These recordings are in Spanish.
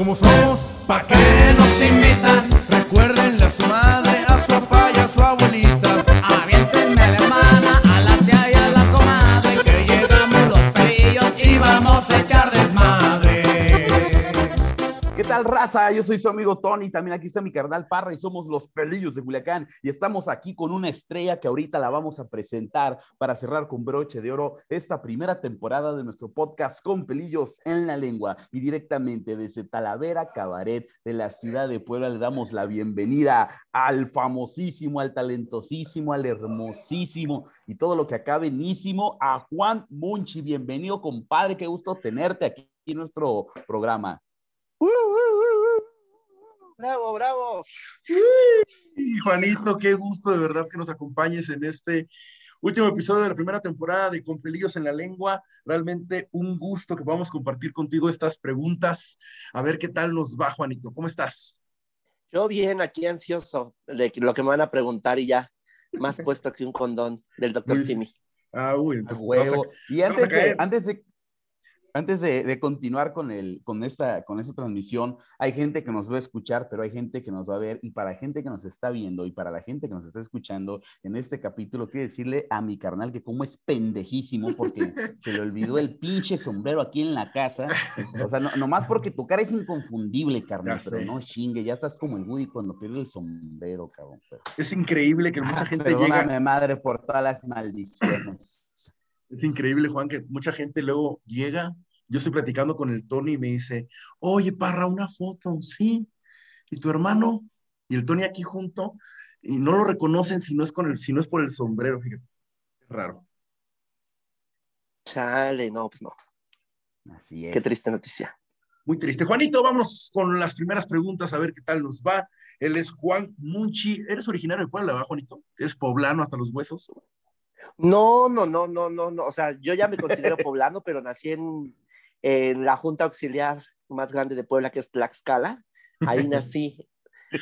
como somos, ¿pa' qué nos invitan? Recuérdenle a su raza? Yo soy su amigo Tony, también aquí está mi carnal Parra y somos los Pelillos de Culiacán y estamos aquí con una estrella que ahorita la vamos a presentar para cerrar con broche de oro esta primera temporada de nuestro podcast con Pelillos en la Lengua y directamente desde Talavera Cabaret de la ciudad de Puebla le damos la bienvenida al famosísimo, al talentosísimo, al hermosísimo y todo lo que benísimo a Juan Munchi. Bienvenido, compadre, qué gusto tenerte aquí en nuestro programa. Bravo, bravo. Y Juanito, qué gusto de verdad que nos acompañes en este último episodio de la primera temporada de Con Pelillos en la Lengua. Realmente un gusto que podamos compartir contigo estas preguntas. A ver qué tal nos va, Juanito. ¿Cómo estás? Yo bien, aquí ansioso de lo que me van a preguntar y ya, más puesto que un condón del doctor Simi. Ah, uy, A huevo. Y antes de, antes de, antes de, de continuar con, el, con, esta, con esta transmisión, hay gente que nos va a escuchar, pero hay gente que nos va a ver. Y para gente que nos está viendo y para la gente que nos está escuchando en este capítulo, quiero decirle a mi carnal que como es pendejísimo porque se le olvidó el pinche sombrero aquí en la casa. O sea, no, nomás porque tu cara es inconfundible, carnal, pero no chingue, ya estás como el Woody cuando pierde el sombrero, cabrón. pero- Es increíble que mucha Ah, gente Perdóname, llega. madre, por todas las maldiciones. Es increíble, Juan, que mucha gente luego llega. Yo estoy platicando con el Tony y me dice, oye, Parra, una foto, sí. ¿Y tu hermano? Y el Tony aquí junto, y no lo reconocen si no es, con el, si no es por el sombrero, fíjate. Raro. Chale, no, pues no. Así es. Qué triste noticia. Muy triste. Juanito, vamos con las primeras preguntas a ver qué tal nos va. Él es Juan Munchi. ¿Eres originario de Puebla, verdad, Juanito? ¿Eres poblano hasta los huesos? No, no, no, no, no, no. O sea, yo ya me considero poblano, pero nací en, en la Junta Auxiliar más grande de Puebla, que es Tlaxcala. Ahí nací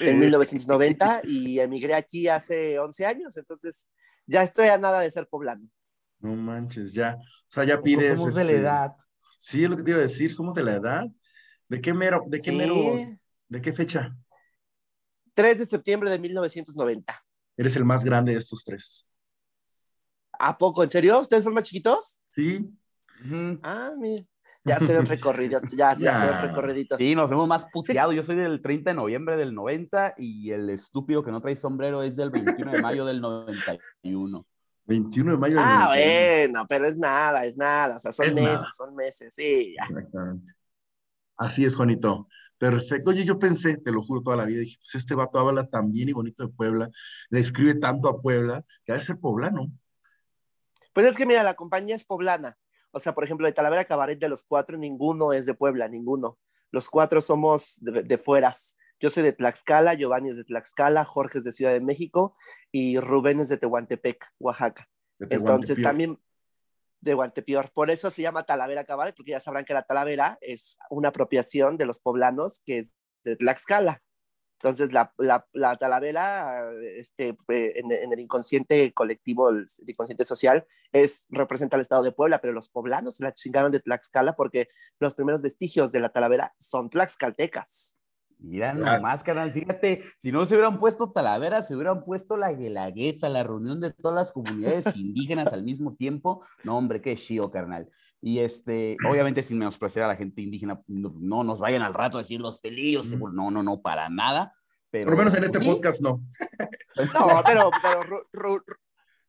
en 1990 y emigré aquí hace 11 años. Entonces, ya estoy a nada de ser poblano. No manches, ya. O sea, ya pides. somos de la este, edad. Sí, es lo que te iba a decir, somos de la edad. ¿De qué mero? ¿De qué Sí. mero? ¿De qué fecha? 3 de septiembre de 1990. Eres el más grande de estos tres. ¿A poco? ¿En serio? ¿Ustedes son más chiquitos? Sí. Ah, mira. Ya se ve un recorrido, ya, ya se Ya. ven recorriditos. Sí, nos hemos más puteado. Yo soy del 30 de noviembre del 90 y el estúpido que no trae sombrero es del 21 de mayo del 91. 21 de mayo. del Ah, 91. bueno, pero es nada, es nada. O sea, son Es meses, nada. son meses, sí, ya. Exactamente. Así es, Juanito. Perfecto. Oye, yo pensé, te lo juro toda la vida, dije, pues este vato habla tan bien y bonito de Puebla, le escribe tanto a Puebla, que ha de ser poblano. Pues es que mira, la compañía es poblana. O sea, por ejemplo, de Talavera Cabaret de los cuatro, ninguno es de Puebla, ninguno. Los cuatro somos de, de fueras. Yo soy de Tlaxcala, Giovanni es de Tlaxcala, Jorge es de Ciudad de México y Rubén es de Tehuantepec, Oaxaca. de Entonces también de Guantepior. Por eso se llama Talavera Cabaret, porque ya sabrán que la Talavera es una apropiación de los poblanos que es de Tlaxcala. Entonces la, la, la Talavera, este, eh, en, en el inconsciente colectivo, el inconsciente social, es, representa al estado de Puebla, pero los poblanos se la chingaron de Tlaxcala porque los primeros vestigios de la Talavera son tlaxcaltecas. Mira nomás, carnal, fíjate, si no se hubieran puesto Talavera, se hubieran puesto la Guelaguetza, la reunión de todas las comunidades indígenas al mismo tiempo. No, hombre, qué chido, carnal. Y este, obviamente sin menospreciar a la gente indígena, no, no nos vayan al rato a decir los pelillos, Mm. no, no, no, para nada. Pero, Por lo menos en este sí, podcast no. No, pero, pero Ru- Ru- Ru-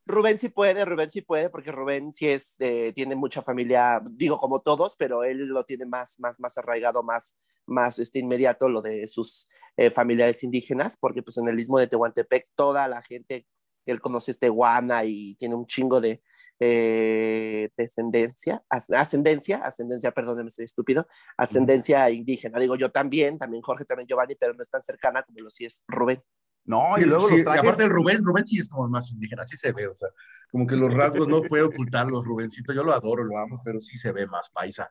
Rubén sí puede, Rubén sí puede, porque Rubén sí es, eh, tiene mucha familia, digo como todos, pero él lo tiene más, más, más arraigado, más, más este, inmediato lo de sus eh, familiares indígenas, porque pues en el istmo de Tehuantepec toda la gente él conoce tehuana y tiene un chingo de eh, descendencia, as- ascendencia, ascendencia, perdón, me estoy estúpido, ascendencia indígena. Digo yo también, también Jorge, también Giovanni, pero no es tan cercana como lo sí es Rubén. No, y luego sí, los y aparte el Rubén, Rubén sí es como más indígena, sí se ve, o sea, como que los rasgos no puede ocultarlos, Rubencito, yo lo adoro, lo amo, pero sí se ve más paisa.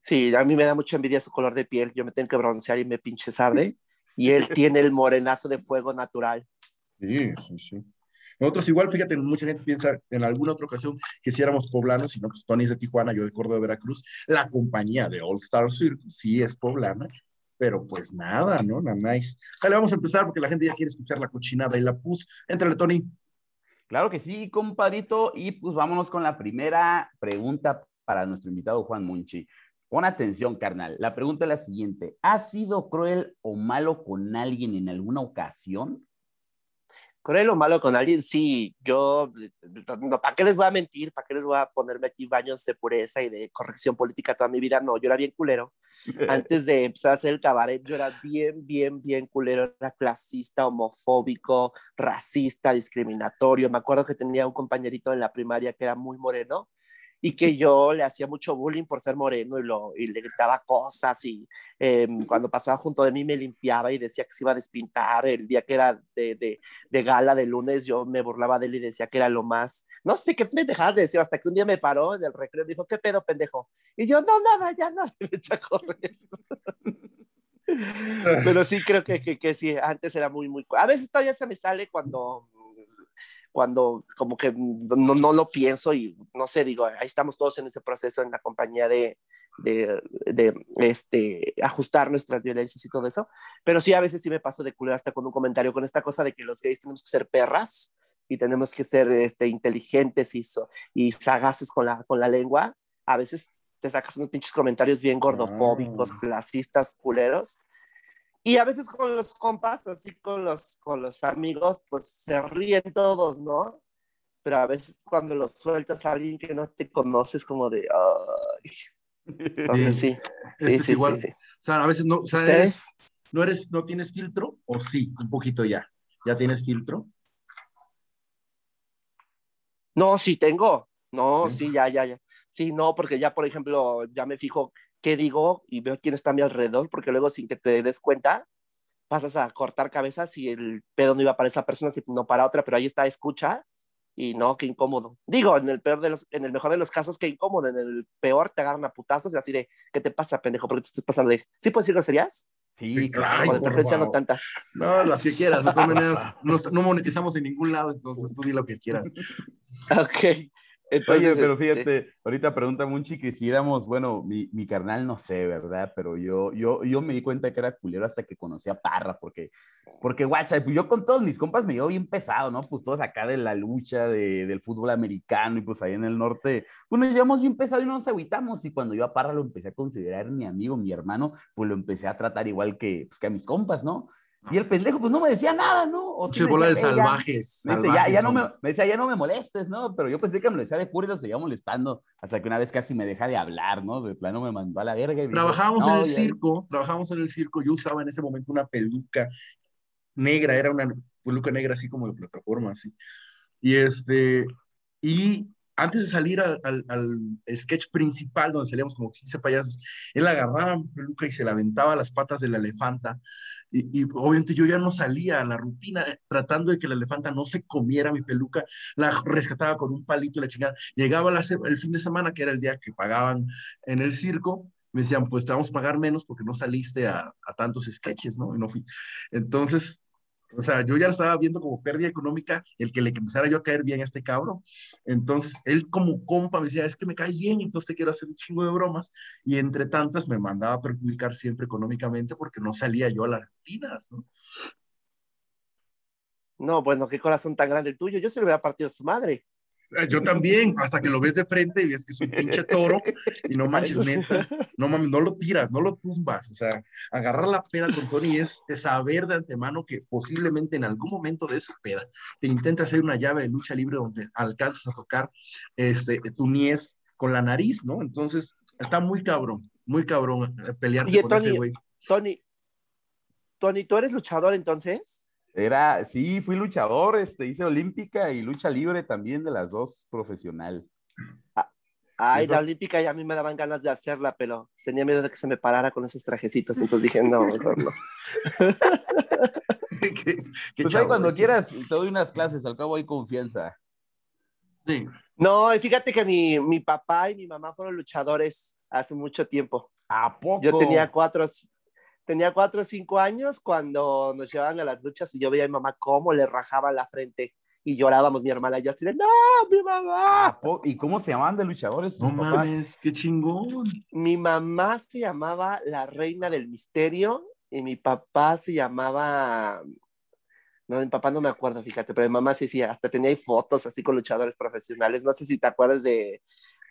Sí, a mí me da mucha envidia su color de piel. Yo me tengo que broncear y me pinche arde. Y él tiene el morenazo de fuego natural. Sí, sí, sí. Nosotros igual, fíjate, mucha gente piensa en alguna otra ocasión que si éramos poblanos, sino pues Tony es de Tijuana, yo de Córdoba, Veracruz, la compañía de All Star Circus sí es poblana, pero pues nada, ¿no? Nada nice. Dale, vamos a empezar porque la gente ya quiere escuchar la cochinada y la pus. Éntrale, Tony. Claro que sí, compadrito. Y pues vámonos con la primera pregunta para nuestro invitado Juan Monchi. Pon atención, carnal. La pregunta es la siguiente. ¿Has sido cruel o malo con alguien en alguna ocasión? Cruel o malo con alguien, sí. Yo, no, ¿para qué les voy a mentir? ¿Para qué les voy a ponerme aquí baños de pureza y de corrección política toda mi vida? No, yo era bien culero. Antes de empezar a hacer el cabaret, yo era bien, bien, bien culero. Era clasista, homofóbico, racista, discriminatorio. Me acuerdo que tenía un compañerito en la primaria que era muy moreno y que yo le hacía mucho bullying por ser moreno y, lo, y le gritaba cosas y eh, cuando pasaba junto de mí me limpiaba y decía que se iba a despintar el día que era de, de, de, gala de lunes yo me burlaba de él y decía que era lo más no sé qué pendejada decía hasta que un día me paró en el recreo y dijo ¿qué pedo pendejo? y yo no nada ya no le echa a correr pero sí creo que, que, que sí antes era muy muy a veces todavía se me sale cuando cuando como que no, no, lo pienso y no sé, digo, ahí estamos todos en ese proceso en la compañía de, de, de, este, ajustar nuestras violencias y todo eso, pero sí a veces sí me paso de culero hasta con un comentario con esta cosa de que los gays tenemos que ser perras y tenemos que ser este, inteligentes y, so, y sagaces con la, con la lengua, a veces te sacas unos pinches comentarios bien gordofóbicos, oh. clasistas, culeros, y a veces con los compas, así con los, con los amigos, pues se ríen todos, ¿no? Pero a veces cuando los sueltas a alguien que no te conoces, como de, ay. Entonces sí, sí, sí, sí, igual. sí, O sea, a veces no, o sea, eres, no eres, no tienes filtro, o sí, un poquito ya. ¿Ya tienes filtro? No, sí tengo. No, sí ya, ya, ya. Sí, no, porque ya, por ejemplo, ya me fijo qué digo y veo quién está a mi alrededor, porque luego sin que te des cuenta, pasas a cortar cabezas y el pedo no iba para esa persona, sino para otra, pero ahí está, escucha y no, qué incómodo. Digo, en el peor de los, en el mejor de los casos, qué incómodo, en el peor te agarran a putazos y así de, ¿qué te pasa, pendejo? ¿Por qué te estás pasando de, ¿sí puedes decir groserías? Sí, claro. de preferencia no tantas. No, las que quieras. De todas maneras, no, no monetizamos en ningún lado, entonces tú di lo que quieras. ok. Entonces, Oye, pero fíjate, este... ahorita pregunta Munchi que si éramos, bueno, mi, mi, carnal no sé, ¿verdad? Pero yo, yo, yo me di cuenta que era culero hasta que conocí a Parra, porque, porque guacha, pues yo con todos mis compas me llevo bien pesado, ¿no? Pues todos acá de la lucha de, del fútbol americano y pues ahí en el norte, pues nos llevamos bien pesado y no nos agüitamos. Y cuando yo a Parra lo empecé a considerar mi amigo, mi hermano, pues lo empecé a tratar igual que, pues, que a mis compas, ¿no? Y el pendejo, pues no me decía nada, ¿no? O sí bola de salvajes. Me, salvajes decía, ya, ya no me, me, decía, ya no me molestes, ¿no? Pero yo pensé que me lo decía de pura y lo seguía molestando, hasta que una vez casi me deja de hablar, ¿no? De plano me mandó a la verga. Y trabajábamos dijo, en no, el ya... circo, trabajábamos en el circo. Yo usaba en ese momento una peluca negra, era una peluca negra así como de plataforma, así. Y este, y antes de salir al, al, al, sketch principal, donde salíamos como 15 payasos, él agarraba mi peluca y se la aventaba a las patas de la elefanta. Y, y, obviamente yo ya no salía a la rutina tratando de que la elefanta no se comiera mi peluca, la rescataba con un palito y la chingada. Llegaba el fin de semana, que era el día que pagaban en el circo, me decían, pues te vamos a pagar menos porque no saliste a tantos sketches, ¿no? Y no fui. Entonces, o sea, yo ya lo estaba viendo como pérdida económica el que le empezara yo a caer bien a este cabrón. Entonces, él como compa me decía, es que me caes bien, entonces te quiero hacer un chingo de bromas. Y entre tantas me mandaba a perjudicar siempre económicamente porque no salía yo a las rutinas, ¿no? No, bueno, qué corazón tan grande el tuyo. Yo se le hubiera partido a su madre. Yo también, hasta que lo ves de frente y ves que es un pinche toro y no manches, neta, no mames, no lo tiras, no lo tumbas, o sea, agarrar la peda con Tony es, es, saber de antemano que posiblemente en algún momento de esa peda te intenta hacer una llave de lucha libre donde alcanzas a tocar este, tu niez con la nariz, ¿no? Entonces, está muy cabrón, muy cabrón pelearte Oye, con Tony, ese güey. Tony, Tony, ¿tú eres luchador entonces? Era, sí, fui luchador, este, hice olímpica y lucha libre también de las dos profesional. Ah, ay, Esas... la olímpica ya a mí me daban ganas de hacerla, pero tenía miedo de que se me parara con esos trajecitos, entonces dije, no, mejor no. ¿Qué, qué pues ahí cuando quieras te doy unas clases, al cabo hay confianza. Sí. No, y fíjate que mi, mi papá y mi mamá fueron luchadores hace mucho tiempo. ¿A poco? Yo tenía cuatro, tenía cuatro o cinco años cuando nos llevaban a las luchas y yo veía a mi mamá cómo le rajaba la frente y llorábamos mi hermana y yo así de, no, mi mamá. ¿A po- ¿Y cómo se llamaban de luchadores? No papás? mames, qué chingón. Mi mamá se llamaba la reina del misterio y mi papá se llamaba, no, mi papá no me acuerdo, fíjate, pero mi mamá sí, sí, hasta tenía ahí fotos así con luchadores profesionales. No sé si te acuerdas de,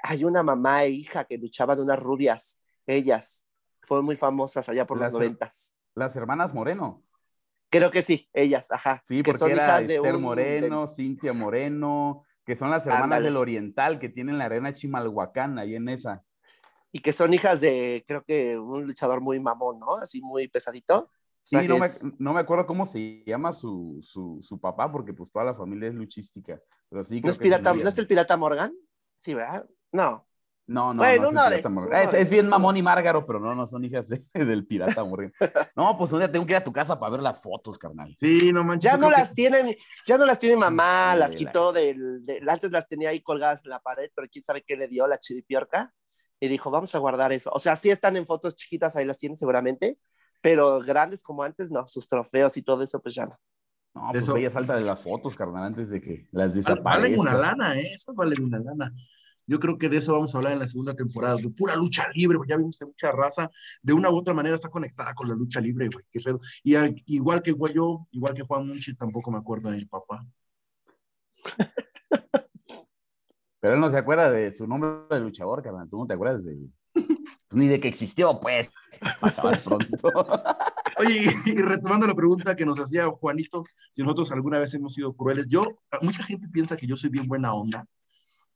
hay una mamá e hija que luchaban unas rubias, ellas, fueron muy famosas allá por Las- los noventas. Las hermanas Moreno. Creo que sí, ellas, ajá. Sí, que porque son era hijas de Esther un- Moreno, Cintia Moreno, que son las hermanas Ándale. del Oriental que tienen la arena Chimalhuacán ahí en esa. y que son hijas de, creo que un luchador muy mamón, ¿no? Así muy pesadito. O sea, Sí, no me, es- no me acuerdo cómo se llama su, su, su papá, porque pues toda la familia es luchística. Pero sí, ¿No creo es, que pirata, ¿No es el pirata Morgan? Sí, ¿verdad? No. No, no, Bueno, no esos, Morgan. uno Es, de es bien mamón y márgaro, pero no, no son hijas de- del pirata Morgan. No, pues un día tengo que ir a tu casa para ver las fotos, carnal. Sí, no manches. Ya no las tiene, ya no las tiene mamá, las las- quitó del, del- antes las tenía ahí colgadas en la pared, pero quién sabe qué le dio la chiripiorca y dijo, vamos a guardar eso. O sea, sí están en fotos chiquitas, ahí las tiene seguramente, pero grandes como antes, no, sus trofeos y todo eso, pues ya no. No, pues Eso- ya salta de las fotos, carnal, antes de que las que desaparezcan. valen una lana, ¿eh? Esas valen una lana. Yo creo que de eso vamos a hablar en la segunda temporada, de pura lucha libre. Ya vimos que mucha raza, de una u otra manera, está conectada con la lucha libre, güey. Qué pedo. Y igual que güey, yo, igual que Juan Munchi, tampoco me acuerdo de mi papá. Pero él no se acuerda de su nombre de luchador, carnal. Tú no te acuerdas de. Ni de que existió, pues. Pronto. Oye, y retomando la pregunta que nos hacía Juanito, si nosotros alguna vez hemos sido crueles, yo, mucha gente piensa que yo soy bien buena onda,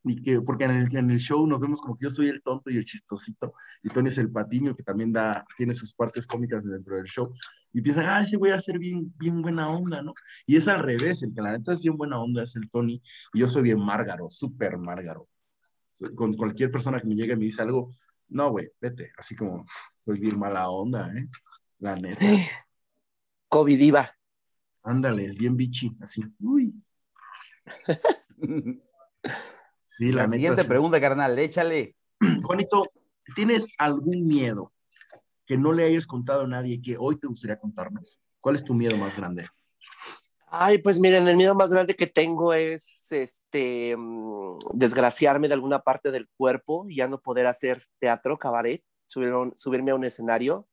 y que, porque en el, en el show nos vemos como que yo soy el tonto y el chistosito, y Tony es el patiño, que también da, tiene sus partes cómicas dentro del show, y piensan, ah, ese voy a ser bien, bien buena onda, ¿no? Y es al revés, el que la neta es bien buena onda es el Tony, y yo soy bien márgaro, súper márgaro. Soy- con cualquier persona que me llegue y me dice algo, no, güey, vete, así como, soy bien mala onda, ¿eh? La neta. COVID diva. Ándale, es bien bichi, así. Uy. Sí, la, La neta. siguiente sí. pregunta, carnal, échale. Juanito, ¿tienes algún miedo que no le hayas contado a nadie que hoy te gustaría contarnos? ¿Cuál es tu miedo más grande? Ay, pues miren, el miedo más grande que tengo es este mm, desgraciarme de alguna parte del cuerpo y ya no poder hacer teatro, cabaret, subir un- subirme a un escenario.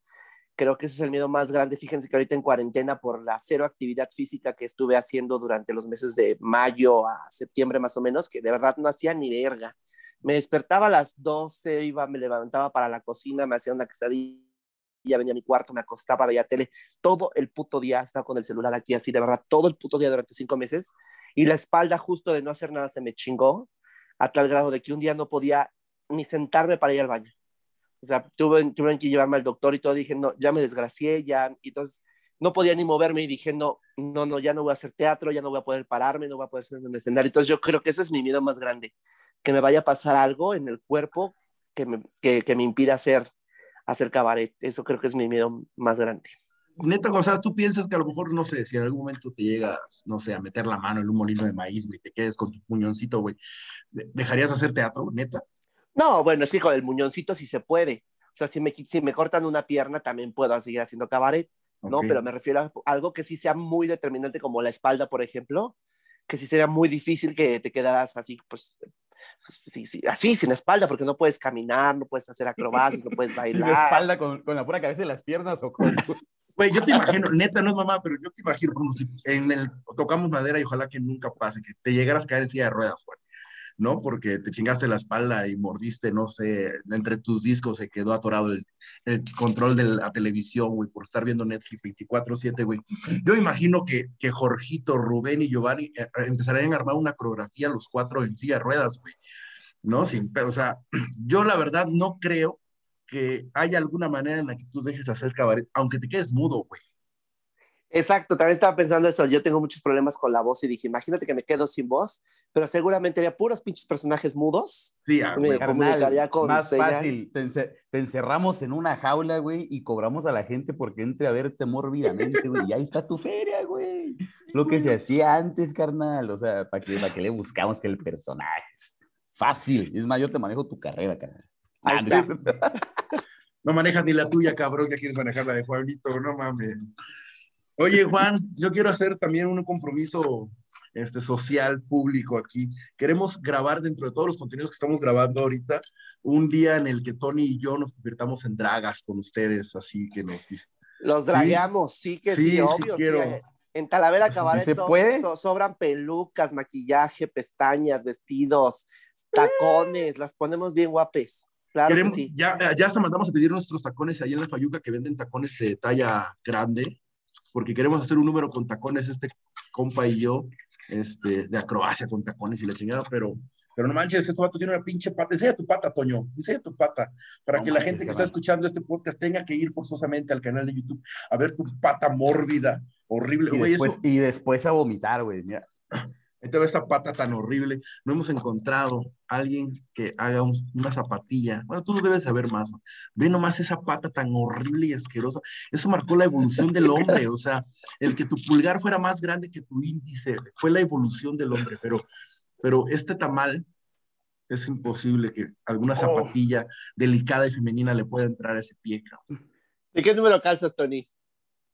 Creo que ese es el miedo más grande. Fíjense que ahorita en cuarentena por la cero actividad física que estuve haciendo durante los meses de mayo a septiembre más o menos, que de verdad no hacía ni verga. Me despertaba a las 12, iba, me levantaba para la cocina, me hacía una quesadilla, venía a mi cuarto, me acostaba, veía tele, todo el puto día estaba con el celular aquí así, de verdad, todo el puto día durante cinco meses. Y la espalda justo de no hacer nada se me chingó a tal grado de que un día no podía ni sentarme para ir al baño. O sea, tuve, tuvieron que llevarme al doctor y todo. Dije, no, ya me desgracié, ya. Y entonces no podía ni moverme y dije, no, no, no, ya no voy a hacer teatro, ya no voy a poder pararme, no voy a poder hacer un escenario. Entonces yo creo que ese es mi miedo más grande, que me vaya a pasar algo en el cuerpo que me, que, que me impida hacer, hacer cabaret. Eso creo que es mi miedo más grande. Neta, o sea, tú piensas que a lo mejor, no sé, si en algún momento te llegas, no sé, a meter la mano en un molino de maíz, güey, te quedes con tu puñoncito, güey, ¿de- ¿dejarías hacer teatro, neta? No, bueno, es que con el muñoncito sí se puede. O sea, si me, si me cortan una pierna, también puedo seguir haciendo cabaret, ¿no? Ok. Pero me refiero a algo que sí sea muy determinante, como la espalda, por ejemplo, que sí sería muy difícil que te quedaras así, pues, sí, sí, así, sin espalda, porque no puedes caminar, no puedes hacer acrobacias, no puedes Sin bailar. la espalda con, con la pura cabeza y las piernas o con. Güey, yo te imagino, neta, no es mamá, pero yo te imagino como si en el tocamos madera y ojalá que nunca pase, que te llegaras a caer en silla de ruedas, güey, ¿no? Porque te chingaste la espalda y mordiste, no sé, entre tus discos se quedó atorado el, el control de la televisión, güey, por estar viendo Netflix 24/7, güey. Yo imagino que, que Jorgito, Rubén y Giovanni eh, empezarían a armar una coreografía los cuatro en silla de ruedas, güey, ¿no? Sin, o sea, yo la verdad no creo que haya alguna manera en la que tú dejes de hacer cabaret, aunque te quedes mudo, güey. Exacto, también estaba pensando eso. Yo tengo muchos problemas con la voz y dije, imagínate que me quedo sin voz, pero seguramente haría puros pinches personajes mudos. Sí, ah, Me comunicaría con más señas. fácil. Te, ence- te encerramos en una jaula, güey, y cobramos a la gente porque entre a verte mórbidamente, güey. Y ahí está tu feria, güey. Lo que se hacía antes, carnal. O sea, ¿para qué, para qué le buscamos que el personaje? Fácil. Es más, yo te manejo tu carrera, carnal. Ahí Ah, está. No manejas ni la tuya, cabrón, ya quieres manejar la de Juanito, no mames. Oye, Juan, yo quiero hacer también un compromiso este, social, público aquí. Queremos grabar dentro de todos los contenidos que estamos grabando ahorita, un día en el que Tony y yo nos convirtamos en dragas con ustedes, así que nos viste. Los dragueamos, sí que sí, Sí, sí obvio. sí, quiero. eh, En Talavera Cabaret ¿se so- puede? so- sobran pelucas, maquillaje, pestañas, vestidos, tacones, las ponemos bien guapes. Claro Queremos- que sí. ya, ya hasta mandamos a pedir nuestros tacones ahí en la Fayuca que venden tacones de talla grande, porque queremos hacer un número con tacones, este compa y yo, este, de acrobacia con tacones y la chingada, pero, pero no manches, este vato tiene una pinche pata. Enseña tu pata, Toño, enseña tu pata, para No que la gente que está escuchando este podcast tenga que ir forzosamente al canal de YouTube a ver tu pata mórbida, horrible. Y Güey, después, eso, y después a vomitar, güey. Mira. Ahí te ve esa pata tan horrible. No hemos encontrado a alguien que haga un- una zapatilla. Bueno, tú debes saber más. Ve nomás esa pata tan horrible y asquerosa. Eso marcó la evolución del hombre. O sea, el que tu pulgar fuera más grande que tu índice fue la evolución del hombre. Pero, pero este tamal es imposible que alguna zapatilla delicada y femenina le pueda entrar a ese pie. cabrón. ¿De qué número calzas, Tony?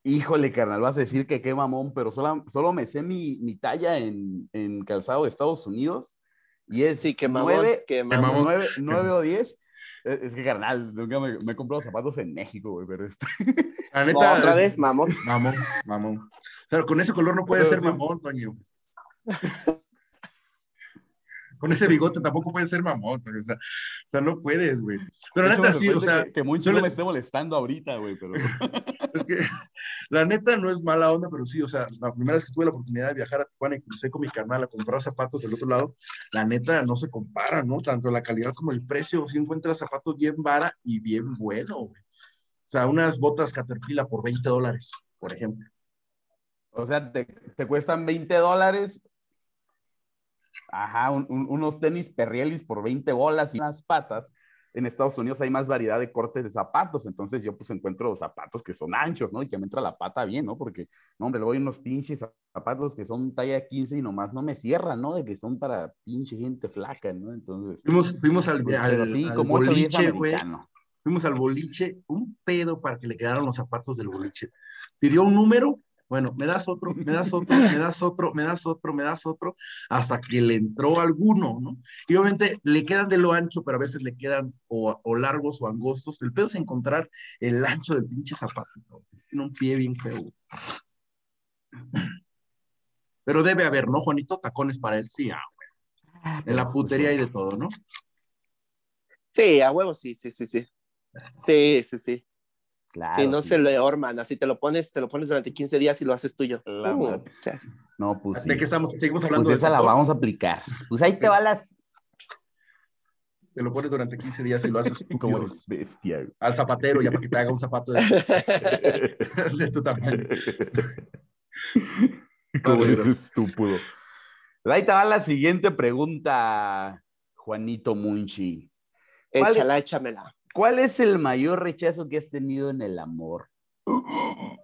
Híjole, carnal, vas a decir que qué mamón, pero solo, solo me sé mi, mi talla en, en calzado de Estados Unidos y es Sí, que mamón, 9, que mamón. nueve, o 10. Es que, carnal, nunca me, me he comprado zapatos en México, güey, pero este- La neta, Otra es- vez, mamón. Mamón, mamón. Pero con ese color no puede Pero ser sí. mamón, Toño. Con ese bigote tampoco puede ser mamón, Toño. O sea, o sea no puedes, güey. Pero la neta sí, o sea, Que, yo no le- me esté molestando ahorita, güey, pero... es que la neta no es mala onda, pero sí, o sea, la primera vez que tuve la oportunidad de viajar a Tijuana y crucé con mi carnal a comprar zapatos del otro lado, la neta no se compara, ¿no? Tanto la calidad como el precio, si encuentras zapatos bien vara y bien bueno, güey. O sea, unas botas Caterpillar por 20 dólares, por ejemplo. O sea, te, te cuestan 20 dólares. Ajá, un- un- unos tenis Perrielis por 20 bolas y unas patas. En Estados Unidos hay más variedad de cortes de zapatos, entonces yo pues encuentro zapatos que son anchos, ¿no? Y que me entra la pata bien, ¿no? Porque, no, hombre, luego hay unos pinches zapatos que son talla 15 y nomás no me cierran, ¿no? De que son para pinche gente flaca, ¿no? Entonces, Fuimos, fuimos al, pues, al, pero sí, al como 8 10 boliche, güey. Fuimos al boliche, un pedo para que le quedaran los zapatos del boliche. Pidió un número, bueno, me das otro, me das otro, me das otro, me das otro, me das otro, hasta que le entró alguno, ¿no? Y obviamente le quedan de lo ancho, pero a veces le quedan o, o largos o angostos. El pedo es encontrar el ancho del pinche zapato, ¿no? Tiene un pie bien feo. Pero debe haber, ¿no, Juanito? Tacones para él, sí, ah, güey. En la putería hay de todo, ¿no? Sí, a huevo, sí, sí, sí, sí. Sí, sí, sí. Claro, Si no sí. se le orman, así te lo pones, te lo pones durante 15 días y lo haces tuyo. Uh, No, pues sí. ¿De qué estamos? Seguimos hablando Pues de esa la vamos a aplicar. Pues ahí Sí. te va las... Te lo pones durante 15 días y lo haces Como eres bestia, al zapatero ya para que te haga un zapato de, de tu tamaño. Como eres estúpido. Ahí te va la siguiente pregunta, Juanito Munchi. ¿Cuál es- échala, échamela. ¿Cuál es el mayor rechazo que has tenido en el amor?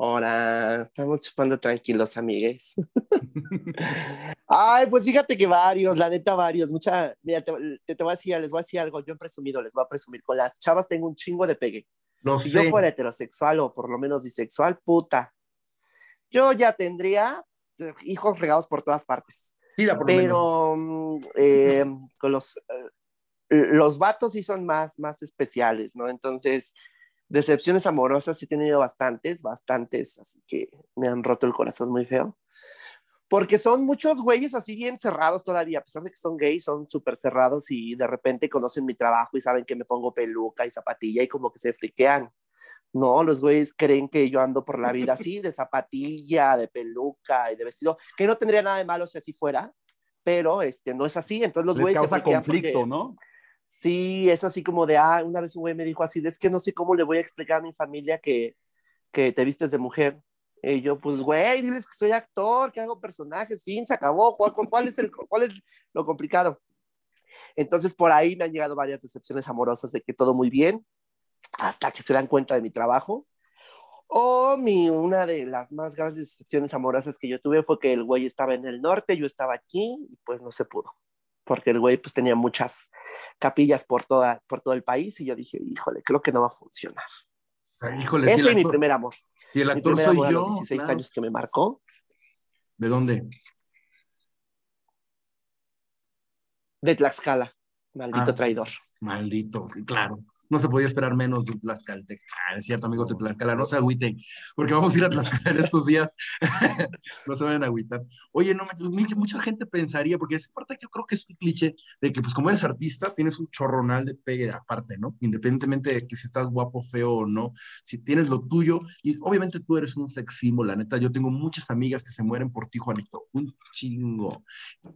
Ahora, estamos chupando tranquilos, amigues. Ay, pues fíjate que varios, la neta, varios. Mucha, mira, te, te- te voy a decir, les voy a decir algo. Yo he presumido, les voy a presumir. Con las chavas tengo un chingo de pegue. Lo Si sé. yo fuera heterosexual o por lo menos bisexual, puta. Yo ya tendría eh, hijos regados por todas partes. Sí, da por lo menos. Pero mm, eh, con los, eh, los vatos sí son más, más especiales, ¿no? Entonces, decepciones amorosas sí he tenido bastantes, bastantes, así que me han roto el corazón muy feo. Porque son muchos güeyes así bien cerrados todavía, a pesar de que son gays, son súper cerrados y de repente conocen mi trabajo y saben que me pongo peluca y zapatilla y como que se friquean. No, los güeyes creen que yo ando por la vida así, de zapatilla, de peluca y de vestido, que no tendría nada de malo si así fuera, pero este, no es así. Entonces los Les güeyes causa conflicto, porque- ¿no? Sí, es así como de, ah, una vez un güey me dijo así, es que no sé cómo le voy a explicar a mi familia que, que te vistes de mujer. Y yo, pues, güey, diles que soy actor, que hago personajes, fin, se acabó. ¿Cuál, cuál- cuál es, el, ¿Cuál es lo complicado? Entonces, por ahí me han llegado varias decepciones amorosas de que todo muy bien, hasta que se dan cuenta de mi trabajo. O mi, una de las más grandes decepciones amorosas que yo tuve fue que el güey estaba en el norte, yo estaba aquí, y pues no se pudo. Porque el güey pues tenía muchas capillas por, toda, por todo el país y yo dije, híjole, creo que no va a funcionar. Híjole, Ese es mi primer amor. si el actor soy amor a yo. los 16 claro. años que me marcó. ¿De dónde? De Tlaxcala, maldito Ah. traidor. Maldito, claro. No se podía esperar menos de un Tlaxcaltec. Ah, es cierto, amigos de Tlaxcala, no se agüiten, porque vamos a ir a Tlaxcala en estos días. no se vayan a agüitar. Oye, no, mucha, gente pensaría, porque es parte yo creo que es un cliché, de que pues como eres artista, tienes un chorronal de pegue aparte, ¿no? Independientemente de que si estás guapo, feo o no, si tienes lo tuyo, y obviamente tú eres un sex symbol, la neta, yo tengo muchas amigas que se mueren por ti, Juanito, un chingo,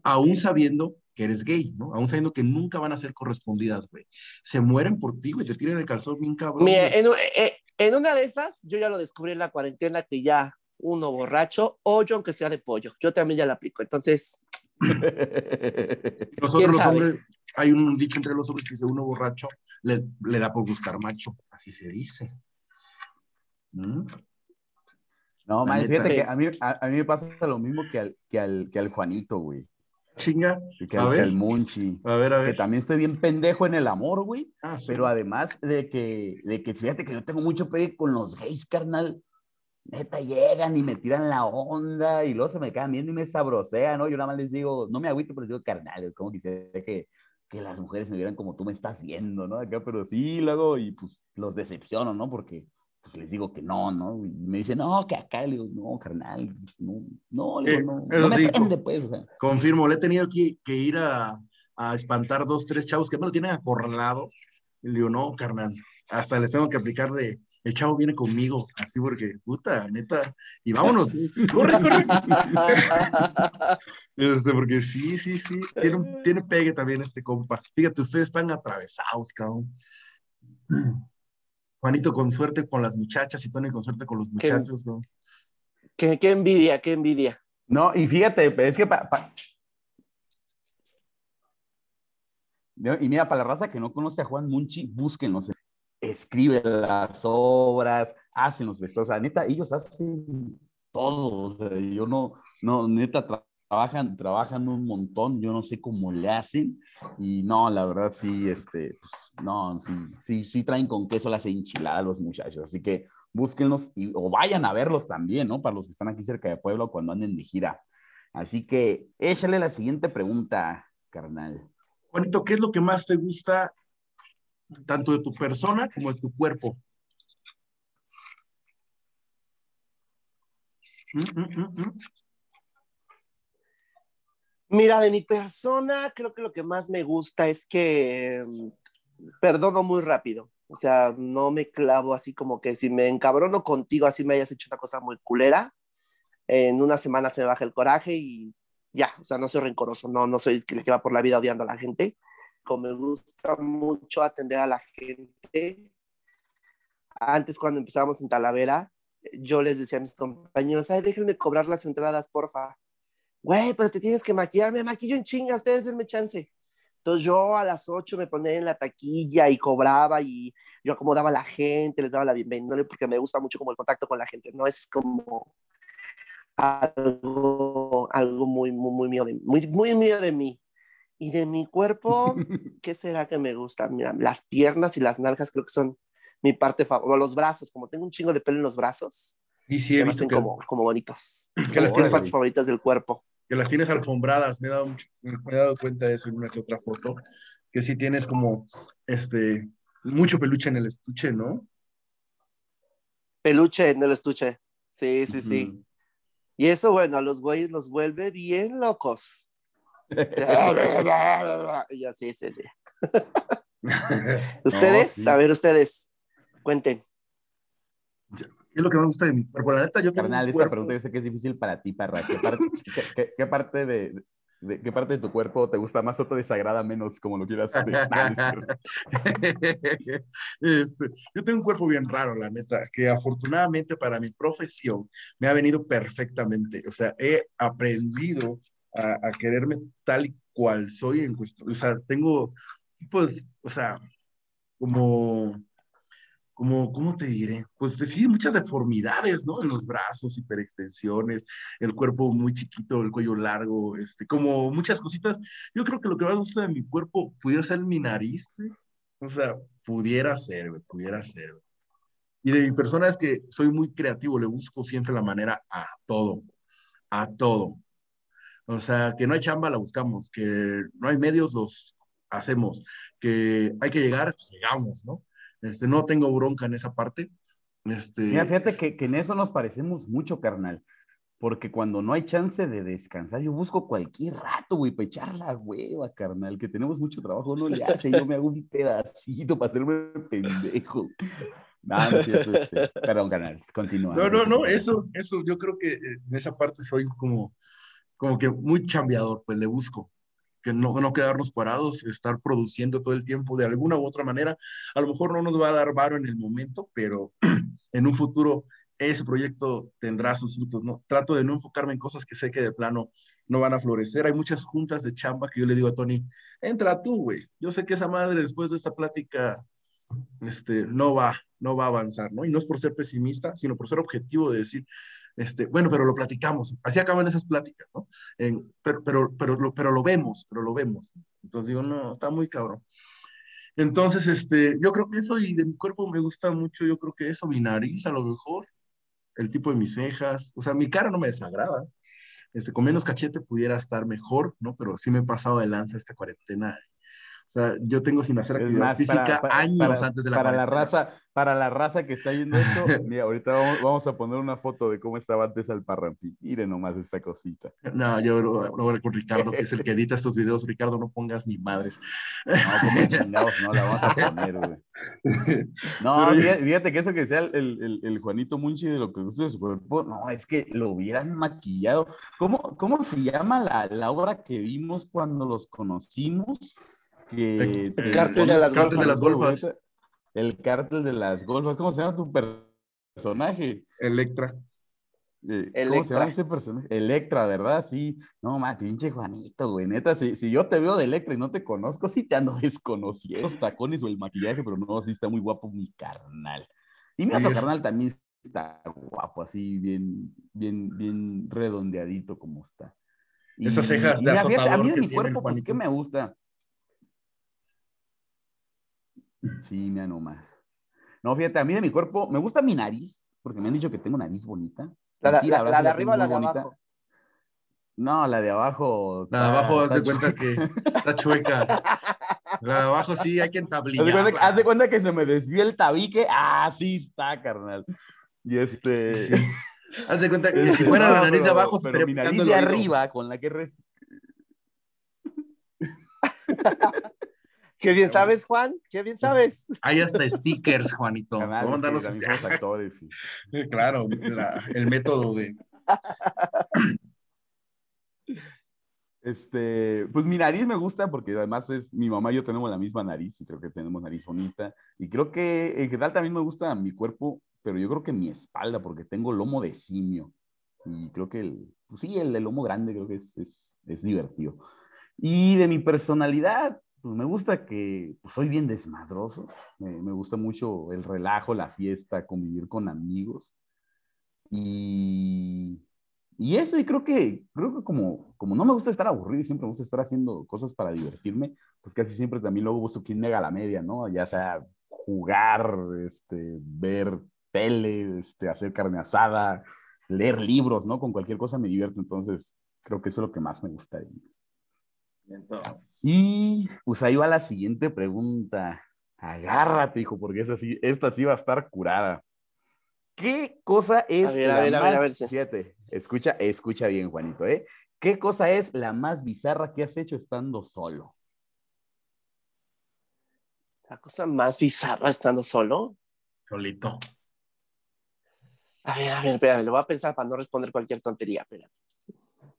aún sabiendo que eres gay, ¿no? Aún sabiendo que nunca van a ser correspondidas, güey. Se mueren por ti, güey, te tiran el calzón bien cabrón. Mira, en, eh, en una de esas, yo ya lo descubrí en la cuarentena que ya uno borracho, o yo aunque sea de pollo, yo también ya la aplico. Entonces, Nosotros ¿Quién los sabe? hombres, hay un dicho entre los hombres que dice uno borracho le, le da por buscar macho, así se dice. ¿Mm? No, man, fíjate que a mí, a, a mí me pasa lo mismo que al, que al, que al Juanito, güey. Chinga, que A al, que ver. al Munchi. a ver, a Que ver. también estoy bien pendejo en el amor, güey. Ah, sí. Pero además de que, de que fíjate que yo tengo mucho pegue con los gays, carnal. Neta, llegan y me tiran la onda y luego se me quedan viendo y me sabrosean, ¿no? Yo nada más les digo, no me agüito, pero les digo, carnal, como quisiera que, que las mujeres me vieran como tú me estás viendo, ¿no? Acá, pero sí, luego, y pues los decepciono, ¿no? Porque pues les digo que no, ¿no? Y me dicen, no, que acá, le digo, no, carnal, pues, no, no, le digo, Eh, no, eso no me sí, prende, pues, o sea. Confirmo, le he tenido que, que ir a, a espantar dos, tres chavos que me lo tienen acorralado. Y le digo, no, carnal, hasta les tengo que aplicar de, el chavo viene conmigo, así porque, puta, neta, y vámonos, corre, corre. Este, porque sí, sí, sí, tiene, un- tiene pegue también este compa. Fíjate, ustedes están atravesados, cabrón. Juanito con suerte con las muchachas y Tony con suerte con los muchachos, ¿no? qué, qué envidia, qué envidia. No, y fíjate, es que pa- pa- Y mira, para la raza que no conoce a Juan Munchi, búsquenlos. Escribe las obras, hacen los vestuarios. O sea, neta, ellos hacen todo. O sea, yo no, no, neta, trabajan, trabajan un montón. Yo no sé cómo le hacen. Y no, la verdad, sí, este, pues, no, sí, sí, sí traen con queso las enchiladas los muchachos. Así que búsquenlos y, o vayan a verlos también, ¿no? Para los que están aquí cerca de Puebla cuando anden de gira. Así que échale la siguiente pregunta, carnal. Juanito, ¿qué es lo que más te gusta tanto de tu persona como de tu cuerpo? Mm, mm, mm, mm. Mira, de mi persona, creo que lo que más me gusta es que mm, perdono muy rápido. O sea, no me clavo así como que si me encabrono contigo, así me hayas hecho una cosa muy culera, en una semana se me baja el coraje y ya, o sea, no soy rencoroso, no, no soy el que va por la vida odiando a la gente. Como me gusta mucho atender a la gente, antes cuando empezábamos en Talavera, yo les decía a mis compañeros, ay, déjenme cobrar las entradas, porfa güey, pero te tienes que maquillar, me maquillo en chinga, ustedes denme chance. Entonces yo a las 8 me ponía en la taquilla y cobraba y yo acomodaba a la gente, les daba la bienvenida, porque me gusta mucho como el contacto con la gente, ¿no? Es como algo, algo muy, muy, muy mío de, muy, muy mío de mí. Y de mi cuerpo, ¿qué será que me gusta? Mira, las piernas y las nalgas creo que son mi parte favorita, los brazos, como tengo un chingo de pelo en los brazos, Y sí, he visto que, como, como bonitos. que las partes favoritas del cuerpo. Que las tienes alfombradas. Me he, dado mucho- me he dado cuenta de eso en una que otra foto. Que sí tienes como este mucho peluche en el estuche, ¿no? Peluche en el estuche. Sí, sí, sí. Y eso, bueno, a los güeyes los vuelve bien locos. Y yo, sí, sí, sí. Ustedes, sí. a ver, ustedes, cuenten. ¿Qué es lo que me gusta de mi cuerpo? La neta, yo tengo Carnal, esa cuerpo- pregunta yo sé que es difícil para ti, Parra. ¿Qué parte, qué, qué- qué parte de, de- qué parte de tu cuerpo te gusta más o te desagrada menos, como lo quieras. Este, yo tengo un cuerpo bien raro, la neta, que afortunadamente para mi profesión me ha venido perfectamente. O sea, he aprendido a, a quererme tal y cual soy en cuestión. O sea, tengo, pues, o sea, como, como, ¿cómo te diré? Pues sí, muchas deformidades, ¿no? En los brazos, hiperextensiones, el cuerpo muy chiquito, el cuello largo, este, como muchas cositas. Yo creo que lo que más gusta de mi cuerpo pudiera ser mi nariz, güey. O sea, pudiera ser, pudiera ser. Y de mi persona es que soy muy creativo, le busco siempre la manera a todo. a todo. O sea, que no hay chamba, la buscamos, que no hay medios, los hacemos, que hay que llegar, pues llegamos, ¿no? Este, no tengo bronca en esa parte. Este, Mira, fíjate que, que en eso nos parecemos mucho, carnal. Porque cuando no hay chance de descansar, yo busco cualquier rato, güey, para echar la hueva, carnal. Que tenemos mucho trabajo, no le hace. Yo me hago un pedacito para hacerme pendejo. No, no es cierto, este, Perdón, carnal, continúa. No, no, no, eso, eso, yo creo que en esa parte soy como, como que muy chambeador, pues le busco. Que no, no quedarnos parados, estar produciendo todo el tiempo de alguna u otra manera. A lo mejor no nos va a dar varo en el momento, pero en un futuro ese proyecto tendrá sus frutos, ¿no? Trato de no enfocarme en cosas que sé que de plano no van a florecer. Hay muchas juntas de chamba que yo le digo a Tony, entra tú, güey. Yo sé que esa madre después de esta plática este, no va, no va a avanzar, ¿no? Y no es por ser pesimista, sino por ser objetivo de decir, este, bueno, pero lo platicamos. Así acaban esas pláticas, ¿no? En, pero, pero, pero, lo, pero lo vemos, pero lo vemos. Entonces digo, no, está muy cabrón. Entonces, este, yo creo que eso y de mi cuerpo me gusta mucho, yo creo que eso, mi nariz a lo mejor, el tipo de mis cejas, o sea, mi cara no me desagrada. Este, con menos cachete pudiera estar mejor, ¿no? Pero sí me he pasado de lanza esta cuarentena. O sea, yo tengo sin hacer actividad más, física para- para- años para- antes de la para la raza Para la raza que está viendo esto, mira, ahorita vamos, vamos a poner una foto de cómo estaba antes el parrampi. Miren nomás esta cosita. No, yo ver con Ricardo, que es el que edita estos videos. Ricardo, no pongas ni madres. No, como chingados, no la vamos a poner, güey. No, fíjate, fíjate que eso que decía el, el- el Juanito Munchi de lo que gusta de su cuerpo, no, es que lo hubieran maquillado. ¿Cómo, cómo se llama la, la obra que vimos cuando los conocimos? Que El te- cártel de las Cártel de las golfas. El cártel de las golfas. ¿Cómo se llama tu per- personaje? Electra. Eh, ¿Cómo se Electra. llama ese personaje? Electra, ¿verdad? Sí. No, ma, pinche Juanito, güey. Neta, si, si yo te veo de Electra y no te conozco, sí te ando desconociendo los tacones o el maquillaje, pero no, sí está muy guapo mi carnal. Y mi Sí, otro es- carnal también está guapo, así, bien, bien, bien redondeadito como está. Y- Esas cejas de fíjate, a azotador mí de que mi cuerpo, pues, ¿qué me gusta? Sí, mira nomás. No, fíjate, a mí de mi cuerpo, me gusta mi nariz, porque me han dicho que tengo nariz bonita. La, sí, la- verdad la sí de arriba o la de bonita. abajo. No, la de abajo. La de abajo, haz de cuenta que está chueca. La de abajo sí hay que Haz de, cuenta, entablillarla. haz de cuenta que se me desvió el tabique. Ah, sí está, carnal. Y este. Sí. Haz de cuenta que este, si fuera no, la nariz de abajo, se pero estaría mi nariz de arriba, con la que res- Qué bien sabes, Juan. Qué bien sabes. Hay hasta stickers, Juanito. Carnal, Te voy a es mandar que los stickers. actores. sí. Claro, la- el método de. Este, pues mi nariz me gusta porque además es mi mamá y yo tenemos la misma nariz y creo que tenemos nariz bonita. Y creo que en general también me gusta mi cuerpo, pero yo creo que mi espalda porque tengo lomo de simio. Y creo que el, pues sí, el, el lomo grande creo que es, es, es divertido. Y de mi personalidad, pues me gusta que pues, soy bien desmadroso. Me, me gusta mucho el relajo, la fiesta, convivir con amigos. Y, y eso, y creo que, creo que como, como no me gusta estar aburrido y siempre me gusta estar haciendo cosas para divertirme, pues casi siempre también luego busco quien me la media, ¿no? Ya sea jugar, este, ver tele, este, hacer carne asada, leer libros, ¿no? Con cualquier cosa me divierto, entonces creo que eso es lo que más me gusta. de mí. Entonces, Y pues ahí va la siguiente pregunta. Agárrate, hijo, porque esa sí, esta sí va a estar curada. ¿Qué cosa es A ver, a la ver, a ver, a más- Fíjate, escucha, escucha bien, Juanito, ¿eh? ¿Qué cosa es la más bizarra que has hecho estando solo? La cosa más bizarra estando solo. solito. A ver, a ver, espérame, lo voy a pensar para no responder cualquier tontería. espérame.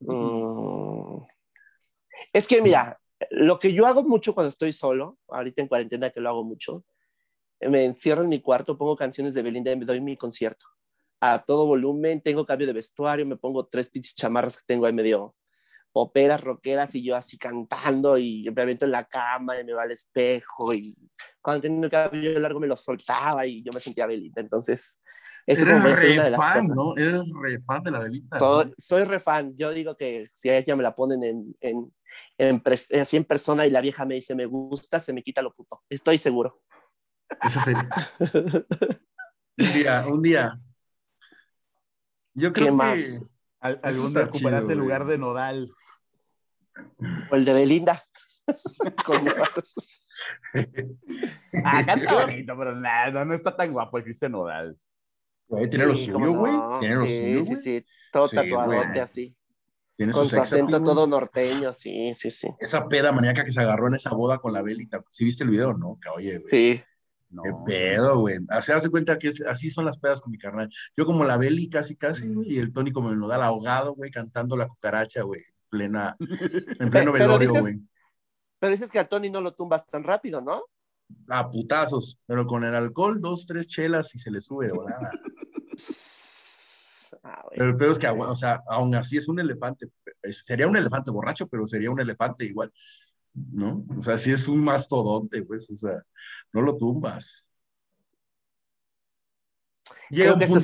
Mm. Es que mira, lo que yo hago mucho cuando estoy solo, ahorita en cuarentena que lo hago mucho, me encierro en mi cuarto, pongo canciones de Belinda y me doy mi concierto. A todo volumen, tengo cambio de vestuario, me pongo tres pinches chamarras que tengo ahí medio operas, rockeras y yo así cantando y me avento en la cama y me va al espejo y cuando tenía el cabello largo me lo soltaba y yo me sentía Belinda. Entonces, eso como Eres de re las fan, cosas. ¿no? Eres re fan de la velita. Soy, ¿no? soy re fan. Yo digo que si a ella me la ponen en, en, en así en persona y la vieja me dice me gusta, se me quita lo puto. Estoy seguro. Esa sería. Un día, un día. Yo ¿Qué creo más? que Al- Eso algún está día ocuparás chido, el lugar güey. de Nodal. O el de Belinda. Con- Ah, canta bonito, pero nada, no, no está tan guapo el Cristian Nodal. Güey, tiene lo Sí, cómo suyo, güey. no. Tiene lo sí, suyo, sí, güey. sí. Todo Sí, tatuadote güey. así. Tiene Con su acento appeal, todo norteño, sí, sí, sí. Esa peda maníaca que se agarró en esa boda con la Belita. ¿Sí viste el video? No, que oye, güey. Sí. No. Qué pedo, güey. O sea, haz de cuenta que es- así son las pedas con mi carnal. Yo como la Beli casi, casi, güey, y el Tony como el nodal ahogado, güey, cantando la cucaracha, güey, en plena, en pleno pero velorio, dices- güey. Pero dices que a Tony no lo tumbas tan rápido, ¿no? A putazos, pero con el alcohol, dos, tres chelas y se le sube de volada. Ah. Pero el pedo es que, o sea, aún así es un elefante. Sería un elefante borracho, pero sería un elefante igual, ¿no? O sea, sí es un mastodonte, pues, o sea, no lo tumbas. Llega Creo un que punto,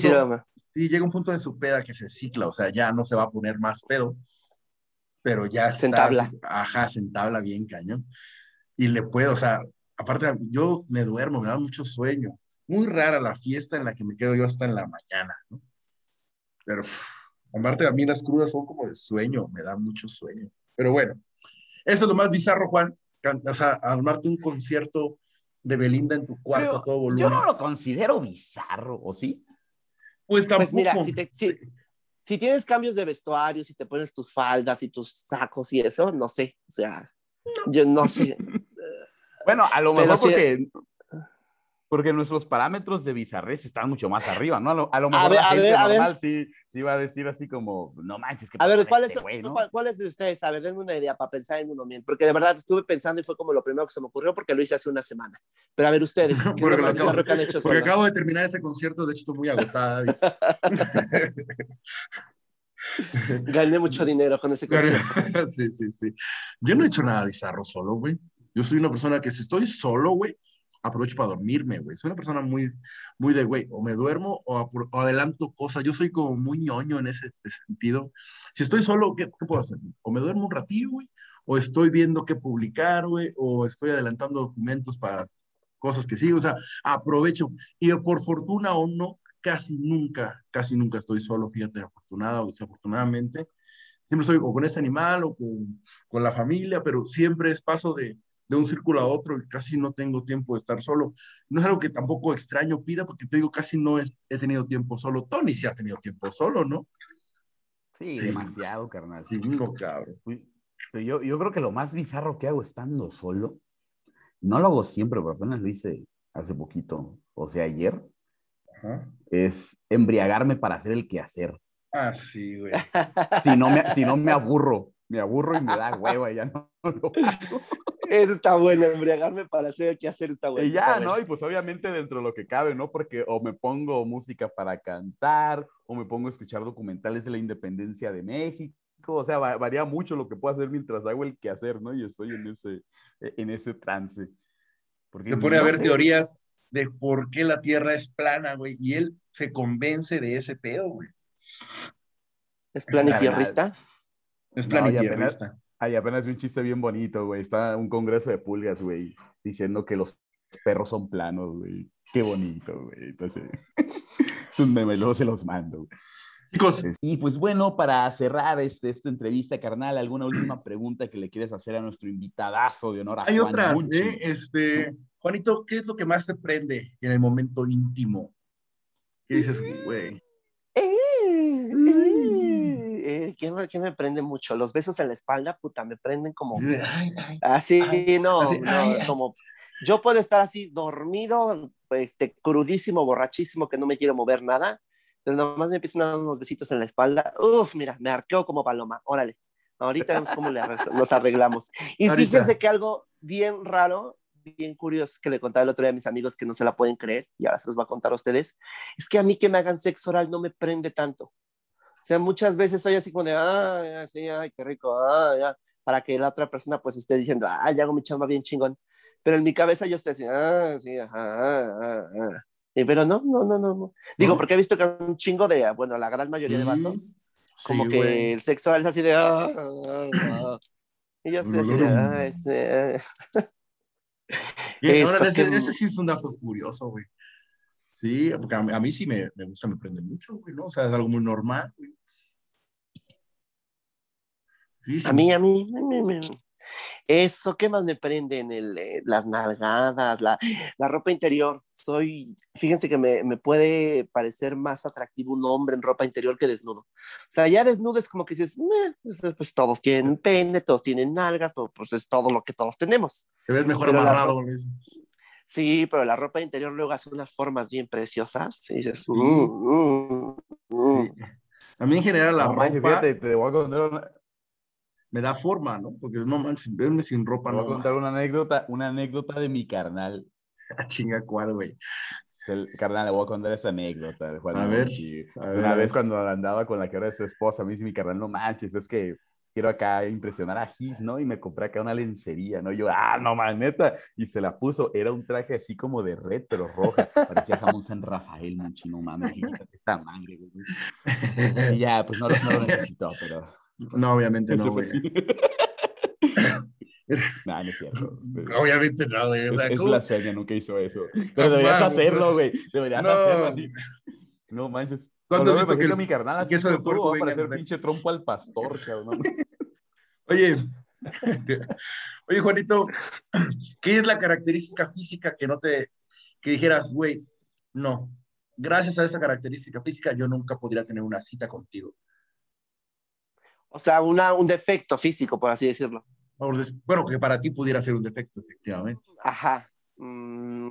sí llega un punto de su peda que se cicla, o sea, ya no se va a poner más pedo, pero ya Se está, entabla. ajá, se entabla bien cañón. Y le puedo, o sea, aparte, yo me duermo, me da mucho sueño. Muy rara la fiesta en la que me quedo yo hasta en la mañana, ¿no? Pero, aparte, a mí las crudas son como de sueño, me da mucho sueño. Pero bueno, eso es lo más bizarro, Juan. O sea, armarte un concierto de Belinda en tu cuarto Pero a todo yo volumen. no lo considero bizarro, ¿o sí? Pues tampoco. Pues mira, si, te- si- si tienes cambios de vestuario, si te pones tus faldas y tus sacos y eso, no sé. O sea, yo no sé. Bueno, a lo Pero mejor sí- porque, porque nuestros parámetros de bizarrez están mucho más arriba, ¿no? A lo, a lo A mejor ver, la a gente ver, a ver. normal sí, sí va a decir así como, no manches, que A ver, ¿cuáles son, cuál- cuáles de ustedes? A ver, denme una idea para pensar en uno bien. Porque de verdad estuve pensando y fue como lo primero que se me ocurrió porque lo hice hace una semana. Pero a ver, ustedes, ¿qué es Porque lo acabo- que han hecho Porque acabo de terminar ese concierto, de hecho estoy muy agotada. Gané mucho dinero con ese concierto. sí, sí, sí. Yo no he hecho nada bizarro solo, güey. Yo soy una persona que si estoy solo, güey, aprovecho para dormirme, güey. Soy una persona muy, muy de, güey, o me duermo o, o adelanto cosas. Yo soy como muy ñoño en ese sentido. Si estoy solo, ¿qué, qué puedo hacer? O me duermo un ratillo, güey, o estoy viendo qué publicar, güey, o estoy adelantando documentos para cosas que sí, o sea, aprovecho. Y por fortuna o no, casi nunca, casi nunca estoy solo, fíjate, afortunada o desafortunadamente. Siempre estoy o con este animal o con, con la familia, pero siempre es paso de, de un círculo a otro y casi no tengo tiempo de estar solo. No es algo que tampoco extraño pida, porque te digo, casi no he, he tenido tiempo solo. Tony sí has tenido tiempo solo, ¿no? Sí, Sí. demasiado, carnal. Sí, no, cabrón. Yo, yo creo que lo más bizarro que hago estando solo, no lo hago siempre, pero apenas lo hice hace poquito, o sea, ayer, Ajá. es embriagarme para hacer el quehacer. Ah, sí, güey. Si no me, si no me aburro, me aburro y me da hueva y ya no lo hago. Eso está bueno, embriagarme para hacer el que hacer está bueno. Y ya, bueno. ¿no? Y pues obviamente dentro de lo que cabe, ¿no? Porque o me pongo música para cantar, o me pongo a escuchar documentales de la independencia de México, o sea, va- varía mucho lo que puedo hacer mientras hago el quehacer, ¿no? Y estoy en ese, en ese trance. Porque Se pone a no ver sé, teorías de por qué la Tierra es plana, güey, y él se convence de ese pedo, güey. ¿Es planitierrista? Es No, y apenas- planitierrista. Ay, apenas vi un chiste bien bonito, güey. Está un congreso de pulgas, güey, diciendo que los perros son planos, güey. Qué bonito, güey. Entonces, es un meme, luego se los mando. güey. Chicos, Y pues bueno, para cerrar este, esta entrevista, carnal, ¿alguna última pregunta que le quieres hacer a nuestro invitadazo de honor a hay Juan otras? ¿eh? Este, Juanito, ¿qué es lo que más te prende en el momento íntimo? ¿Qué dices, güey? Eh, eh, ¿qué, me, qué me prende mucho? Los besos en la espalda, puta, me prenden como... Ay, ay. Así, Ay, no, así, no, como... Yo puedo estar así dormido, este, crudísimo, borrachísimo, que no me quiero mover nada, pero nada más me empiezan a dar unos besitos en la espalda. Uf, mira, me arqueo como paloma. Órale, ahorita vemos cómo le nos arreglamos. Y Ahorita. fíjense que algo bien raro, bien curioso que le contaba el otro día a mis amigos que no se la pueden creer, y ahora se los voy a contar a ustedes, es que a mí que me hagan sexo oral no me prende tanto. O sea, muchas veces soy así como de, ah, sí, ay, qué rico, ah, ya, para que la otra persona pues esté diciendo, ah, ya hago mi chamba bien chingón. Pero en mi cabeza yo estoy así, ah, sí, ajá, ah, ah, ah. Y, pero no, no, no, no, no. Digo, ¿No? porque he visto que un chingo de, bueno, la gran mayoría de Sí, vatos, como Sí, que güey. el sexo es así de, ah, ah, ah. Y yo estoy así de, ah, este, ah. Ahora, ese, que- ese sí es un dato curioso, güey. Sí, porque a, mí- a mí sí me, me gusta, me prende mucho, güey, ¿no? O sea, es algo muy normal, güey. Sí, sí. A mí, a mí, a mí, a mí. Eso, ¿qué más me prende en el, eh, las nalgadas, la, la ropa interior? Soy, fíjense que me, me puede parecer más atractivo un hombre en ropa interior que desnudo. O sea, ya desnudo es como que dices, "Meh, pues, pues todos tienen pene, todos tienen nalgas, pues, pues es todo lo que todos tenemos. Te ves mejor Pero la Sí, pero la ropa interior luego hace unas formas bien preciosas. Y dices, Sí. "Mm, mm, mm". Sí. A mí en general la No manches, ropa fíjate, te voy a contar una, me da forma, ¿no? Porque no manches, verme sin ropa te voy a contar una anécdota, una anécdota de mi carnal. A chinga cuál, güey. El carnal, le voy a contar esa anécdota. de Juan A ver, Monchi. a ver, Una vez cuando andaba con la que ahora es su esposa, me dice mi carnal, no manches, es que quiero acá impresionar a Gis, ¿no? Y me compré acá una lencería, ¿no? Y yo, ah, no man, neta. Y se la puso, era un traje así como de red, pero roja. Parecía jamón San Rafael, Monchi, no mames, esta madre, güey. Y ya, pues no, lo- no lo necesitó, pero... No, obviamente no, güey. no, no es cierto. Obviamente no, güey. O Es, sea, es blasfemia, nunca hizo eso. Pero deberías hacerlo, güey. Deberías no. hacerlo así. No manches. ¿Cuándo Cuando has me visto que el mi carnal así queso de puerco va a venga en parecer pinche trompo al pastor, cabrón. Oye, oye, Juanito, ¿qué es la característica física que no te, que dijeras, güey, no, gracias a esa característica física yo nunca podría tener una cita contigo? O sea, una, un defecto físico, por así decirlo. Bueno, que para ti pudiera ser un defecto, efectivamente. Ajá. Mm.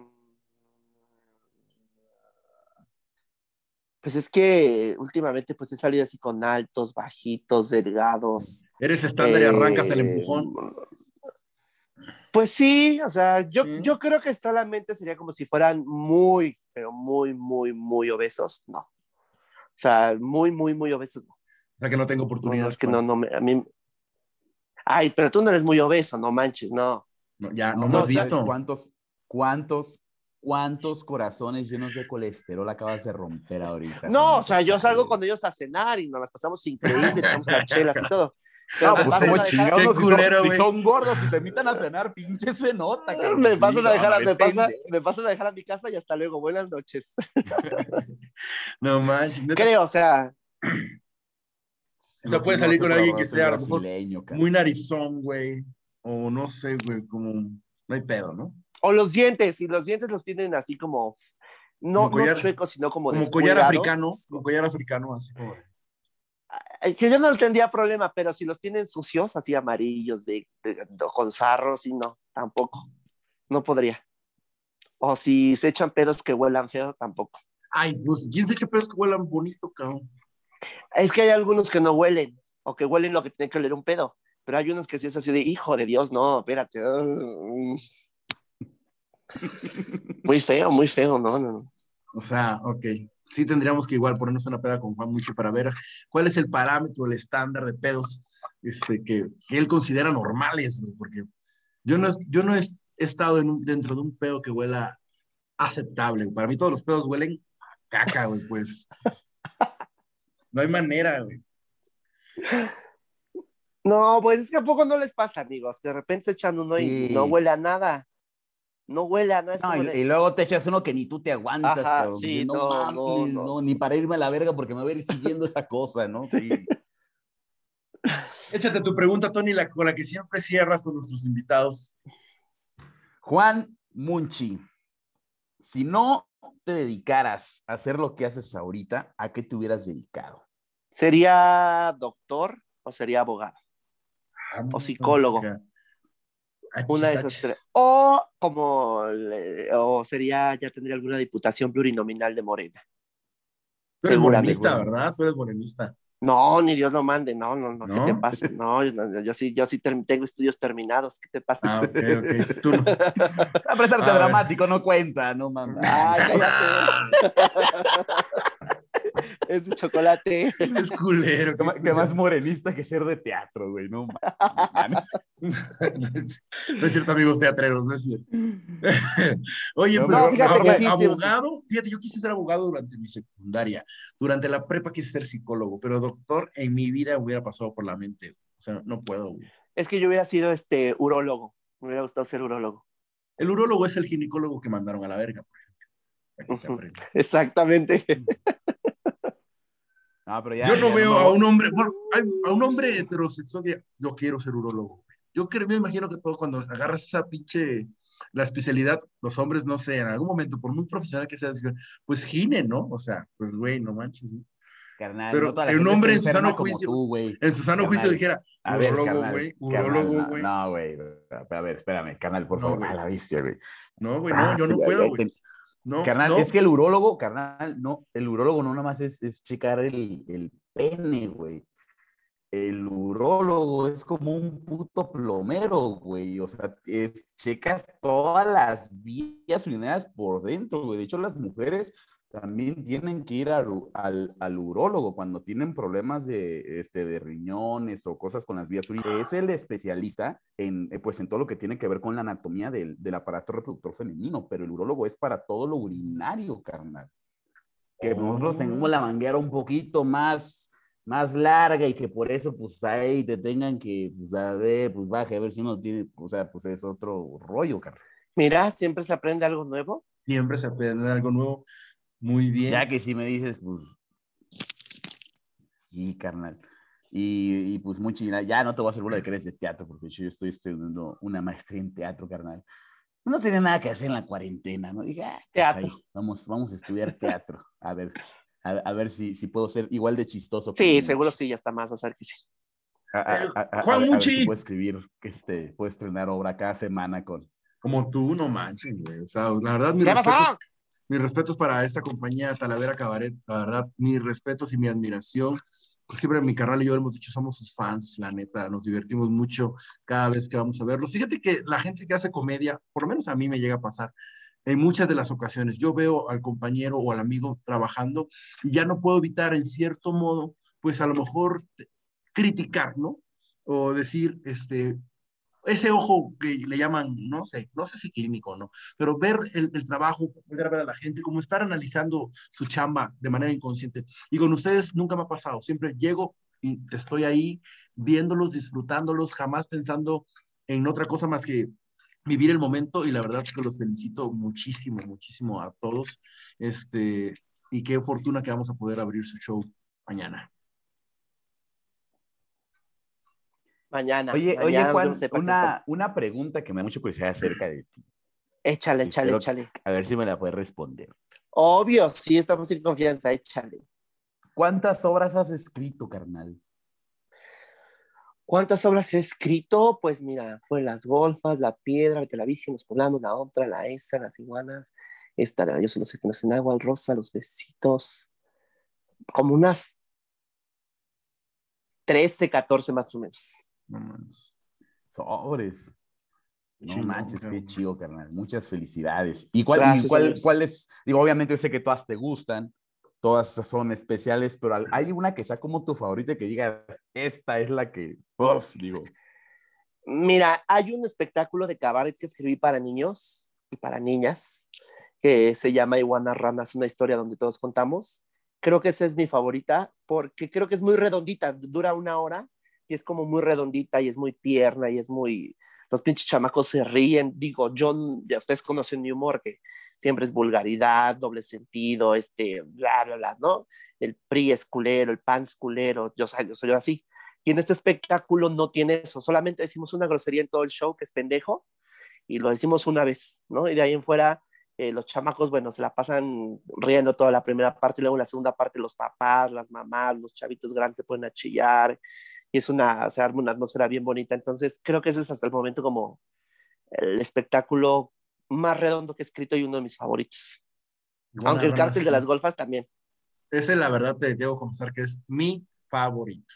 Pues es que últimamente pues he salido así con altos, bajitos, delgados. Eres estándar y arrancas el eh, empujón. Pues sí, o sea, yo, Sí. yo creo que solamente sería como si fueran muy, pero muy, muy, muy obesos. No. O sea, muy, muy, muy obesos. No, O sea que no tengo no, oportunidad. no, es que no, no, me, a mí... Ay, pero tú no eres muy obeso, no manches, no. No, ya, no, No, me has ¿sabes visto. ¿Cuántos, cuántos, cuántos corazones llenos de colesterol acabas de romper ahorita? No, o sea, yo salgo con ellos a cenar y nos las pasamos increíble, echamos las chelas y todo. No, Pero pues como no, si, culero, son, si güey. son gordos y te invitan a cenar, pinche se nota. cabrón. me Sí, pasan a dejar, a- no, me, es pasa, pendejo. me pasan a dejar a mi casa y hasta luego, buenas noches. No manches. Creo, o sea, O sea, puedes salir con alguien que sea a lo mejor brasileño, cabrón. Muy narizón, güey. O no sé, güey, como. No hay pedo, ¿no? O los dientes, y los dientes los tienen así como, no, Como collar- no chuecos, sino como Como collar africano. Como collar africano, así como. Que yo no tendría problema, pero si los tienen sucios, así amarillos, de, de- de- con sarros, y no, tampoco. No podría. O si se echan pedos que huelan feo, tampoco. Ay, pues, ¿quién se echa pedos que huelan bonito, cabrón? Es que hay algunos que no huelen, o que huelen lo que tiene que oler un pedo. Pero hay unos que sí es así de, hijo de Dios, no, espérate. mm. Muy feo, muy feo, no, no, no. O sea, ok. Sí tendríamos que igual ponernos una peda con Juan Mucho para ver cuál es el parámetro, el estándar de pedos este, que, que él considera normales, güey, porque yo no, es- yo no he estado en un- dentro de un pedo que huela aceptable. Para mí todos los pedos huelen a caca, güey, pues. No hay manera, güey. No, pues es que a poco no les pasa, amigos, que de repente se echan uno y Sí. no huele a nada. No huele a nada. es No, como y, de- y luego te echas uno que ni tú te aguantas, Ajá, cabrón. sí, Y no, no, mames, no, no, no. ni para irme a la verga porque me voy a ir siguiendo esa cosa, ¿no? Sí. Échate tu pregunta, Tony, la, con la que siempre cierras con nuestros invitados. Juan Munchi, si no te dedicaras a hacer lo que haces ahorita, ¿a qué te hubieras dedicado? ¿Sería doctor o sería abogado? O psicólogo. Una de esas tres. O como, o sería, ya tendría alguna diputación plurinominal de Morena. Tú eres morenista, ¿verdad? Tú eres morenista. No, ni Dios lo mande, no, no, no, ¿qué ¿No? te pasa? No, yo, no, yo sí, yo sí ter- tengo estudios terminados, ¿qué te pasa? Ah, ok, ok. Tú no. A pesar de A ver. dramático, no cuenta, no mames. Ay, cállate. es de chocolate. Es culero. Qué, más morenista que ser de teatro, güey, no mames. no es cierto, amigos teatreros, no es cierto. Oye, No, pero no, fíjate que sí, sí, abogado, fíjate, yo quise ser abogado durante mi secundaria, durante la prepa quise ser psicólogo, pero doctor en mi vida hubiera pasado por la mente, o sea, no puedo, güey. Es que yo hubiera sido este urólogo, me hubiera gustado ser urólogo. El urólogo es el ginecólogo que mandaron a la verga, por ejemplo. Exactamente. No, pero ya- Yo no ya veo a un hombre, bueno, a, un hombre heterosexual que yo quiero ser urólogo. güey. Yo creo, me imagino que todo cuando agarras esa pinche, la especialidad, los hombres, no sé, en algún momento, por muy profesional que seas, pues gine, ¿no? O sea, pues güey, no manches. ¿no? Carnal, Pero no un hombre en su sano juicio- tú. En su sano juicio dijera, carnal, güey, no, güey. No, güey. A ver, espérame, carnal, por favor. A la bestia, güey. No, güey, no, yo no puedo, güey. No, Carnal, no. es que el urólogo, carnal, no, el urólogo no nada más es, es checar el, el pene, güey. El urólogo es como un puto plomero, güey. O sea, es, checas todas las vías urinarias por dentro, güey. De hecho, las mujeres también tienen que ir al, al, al urólogo cuando tienen problemas de, este, de riñones o cosas con las vías urinarias. Es el especialista en, eh, pues, en todo lo que tiene que ver con la anatomía del, del aparato reproductor femenino, pero el urólogo es para todo lo urinario, carnal. Que nosotros tengamos la manguera un poquito más, más larga y que por eso, pues, ahí te tengan que, pues, a ver, pues, baje, a ver si uno tiene, o sea, pues, es otro rollo, carnal. Mira, siempre se aprende algo nuevo. Siempre se aprende algo nuevo. Muy bien. Ya que si me dices, pues. Sí, carnal. Y, y, pues muy chingada. Ya no te voy a hacer bola de que eres de teatro, porque yo estoy estudiando una maestría en teatro, carnal. No tenía nada que hacer en la cuarentena, ¿no? Dije, ah, pues Teatro. ahí, vamos, vamos a estudiar teatro. A ver, a, a ver si, si puedo ser igual de chistoso. que Sí, Muchi. seguro sí, ya está más, vas a ver que sí. A, a- a- a- Juan a ver- a ver si Muchi. puedo escribir, que este, puedo estrenar obra cada semana con. Como tú, no manches, güey. O sea, la verdad, mis ¿Qué respetos, pasó? Mis respetos para esta compañía Talavera Cabaret. La verdad, mis respetos y mi admiración. Siempre mi carnal y yo hemos dicho, somos sus fans, la neta. Nos divertimos mucho cada vez que vamos a verlos. Fíjate que la gente que hace comedia, por lo menos a mí me llega a pasar, en muchas de las ocasiones, yo veo al compañero o al amigo trabajando y ya no puedo evitar, en cierto modo, pues a lo mejor criticar, ¿no? O decir, este, ese ojo que le llaman, no sé, no sé si clínico o no, pero ver el, el trabajo, ver a la gente, como estar analizando su chamba de manera inconsciente. Y con ustedes nunca me ha pasado, siempre llego y estoy ahí viéndolos, disfrutándolos, jamás pensando en otra cosa más que vivir el momento y la verdad que los felicito muchísimo, muchísimo a todos. Este, y qué fortuna que vamos a poder abrir su show mañana. Mañana. Oye, mañana oye, Juan, una, una pregunta que me da mucha curiosidad acerca de ti. Échale, échale, échale. A ver si me la puedes responder. Obvio, sí, estamos en confianza, échale. ¿Cuántas obras has escrito, carnal? ¿Cuántas obras he escrito? Pues mira, fue Las Golfas, La Piedra, Vete la Virgen, Los Poblanos, La Otra, La Esa, Las Iguanas, esta, la Yo solo sé que no es en agua, El Rosa, Los Besitos, como unas 13, 14 más o menos. No mames. Sobres. No manches, qué chido, carnal. Muchas felicidades. ¿Y cuál, y Gracias, cuál, cuál es? Digo, obviamente yo sé que todas te gustan, todas son especiales, pero hay una que sea como tu favorita que diga, esta es la que, uf, digo, Mira, hay un espectáculo de cabaret que escribí para niños y para niñas que se llama Iguanas Ranas, una historia donde todos contamos. Creo que esa es mi favorita porque creo que es muy redondita, dura una hora y es como muy redondita y es muy tierna y es muy... Los pinches chamacos se ríen. Digo, yo, ya ustedes conocen mi humor, que siempre es vulgaridad, doble sentido, este, bla, bla, bla, ¿no? El PRI es culero, el PAN es culero, yo, yo soy así. Y en este espectáculo no tiene eso, solamente decimos una grosería en todo el show, que es pendejo, y lo decimos una vez, ¿no? Y de ahí en fuera, eh, los chamacos, bueno, se la pasan riendo toda la primera parte, y luego en la segunda parte los papás, las mamás, los chavitos grandes se ponen a chillar, y es una, se arma una atmósfera bien bonita. Entonces, creo que ese es hasta el momento como el espectáculo más redondo que he escrito y uno de mis favoritos. Aunque el cártel de las golfas también. Ese, la verdad, te debo confesar que es mi favorito.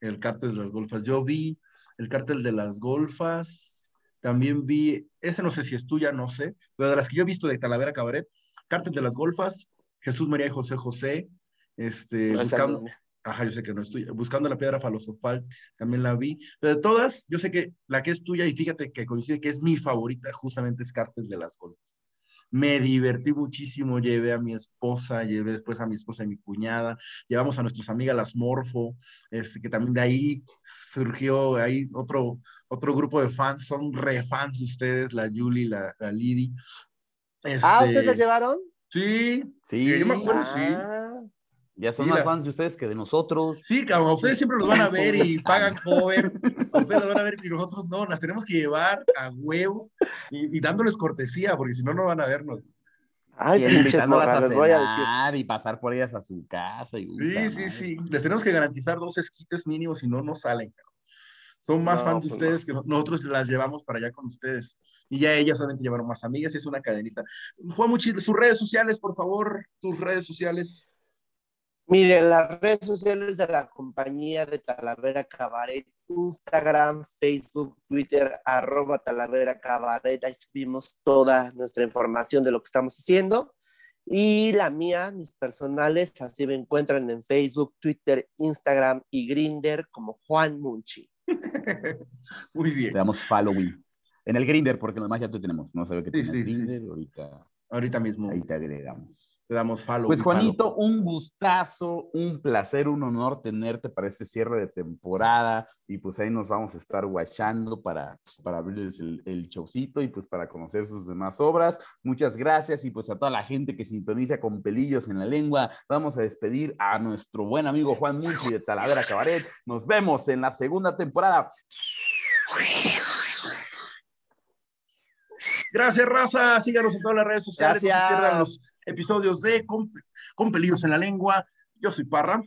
El cártel de las golfas. Yo vi el cártel de las golfas, también vi, ese no sé si es tuya, no sé, pero de las que yo he visto de Talavera Cabaret, cártel de las golfas, Jesús María y José José, este, No, buscando. Ajá, yo sé que no es tuya, buscando la piedra filosofal, también la vi, pero de todas, yo sé que la que es tuya, y fíjate que coincide que es mi favorita, justamente es cártel de las golfas. Me divertí muchísimo, llevé a mi esposa, llevé después a mi esposa y mi cuñada, llevamos a nuestras amigas las Morfo, este, que también de ahí surgió ahí otro, otro grupo de fans, son re fans de ustedes, la Yuli, la, la Lidi. Ah, Este, ¿ustedes las llevaron? Sí, sí, yo me acuerdo, sí. Ya son más las- fans de ustedes que de nosotros. Sí, cabrón, a ustedes siempre los van a ver y pagan cover. A ustedes los van a ver y nosotros no, las tenemos que llevar a huevo y, y dándoles cortesía, porque si no, no van a vernos. Ay, y pinches morras, les voy a decir. y pasar por ellas a su casa. Y, Sí, puta sí, madre. sí. Les tenemos que garantizar dos esquites mínimos, si no, no salen. cabrón. Son más No, fans de pues ustedes que no- nosotros las llevamos para allá con ustedes. Y ya ellas solamente llevaron más amigas y es una cadenita. Juan Muchi, sus redes sociales, por favor, tus redes sociales. Miren, las redes sociales de la compañía de Talavera Cabaret, Instagram, Facebook, Twitter, arroba Talavera Cabaret, ahí subimos toda nuestra información de lo que estamos haciendo. Y la mía, mis personales, así me encuentran en Facebook, Twitter, Instagram y Grinder como Juan Munchi. Muy bien. Le damos following. En el Grinder, porque nomás ya tú tenemos. No sabe que Sí, tienes sí, sí. Grinder. Ahorita Ahorita mismo ahí te agregamos. Te damos follow. Pues follow. Juanito, un gustazo, un placer, un honor tenerte para este cierre de temporada y pues ahí nos vamos a estar guachando para, pues, para abrirles el, el showcito y pues para conocer sus demás obras. Muchas gracias y pues a toda la gente que sintoniza con pelillos en la lengua, vamos a despedir a nuestro buen amigo Juan Munchi de Talavera Cabaret. Nos vemos en la segunda temporada. Gracias, raza. Síganos en todas las redes sociales. Gracias. Episodios de Con, Con Pelillos en la Lengua. Yo soy Parra.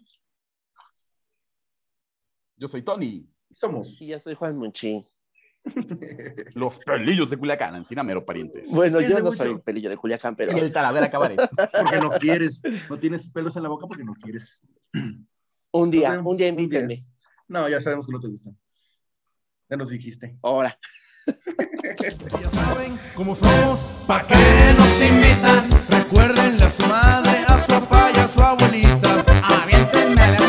Yo soy Tony, Somos. Y yo soy Juan Munchi. los pelillos de Culiacán, Encina Mero Parientes. Bueno, yo no mucho. soy pelillo de Culiacán, pero En el Talavera Cabaret. Porque no quieres. No tienes pelos en la boca porque no quieres. un día, vemos un día un día. invítenme. No, ya sabemos que no te gusta. Ya nos dijiste. Ahora. Ya saben cómo somos, ¿Para qué nos invitan? Recuerden a su madre, a su papá y a su abuelita. Aviéntenme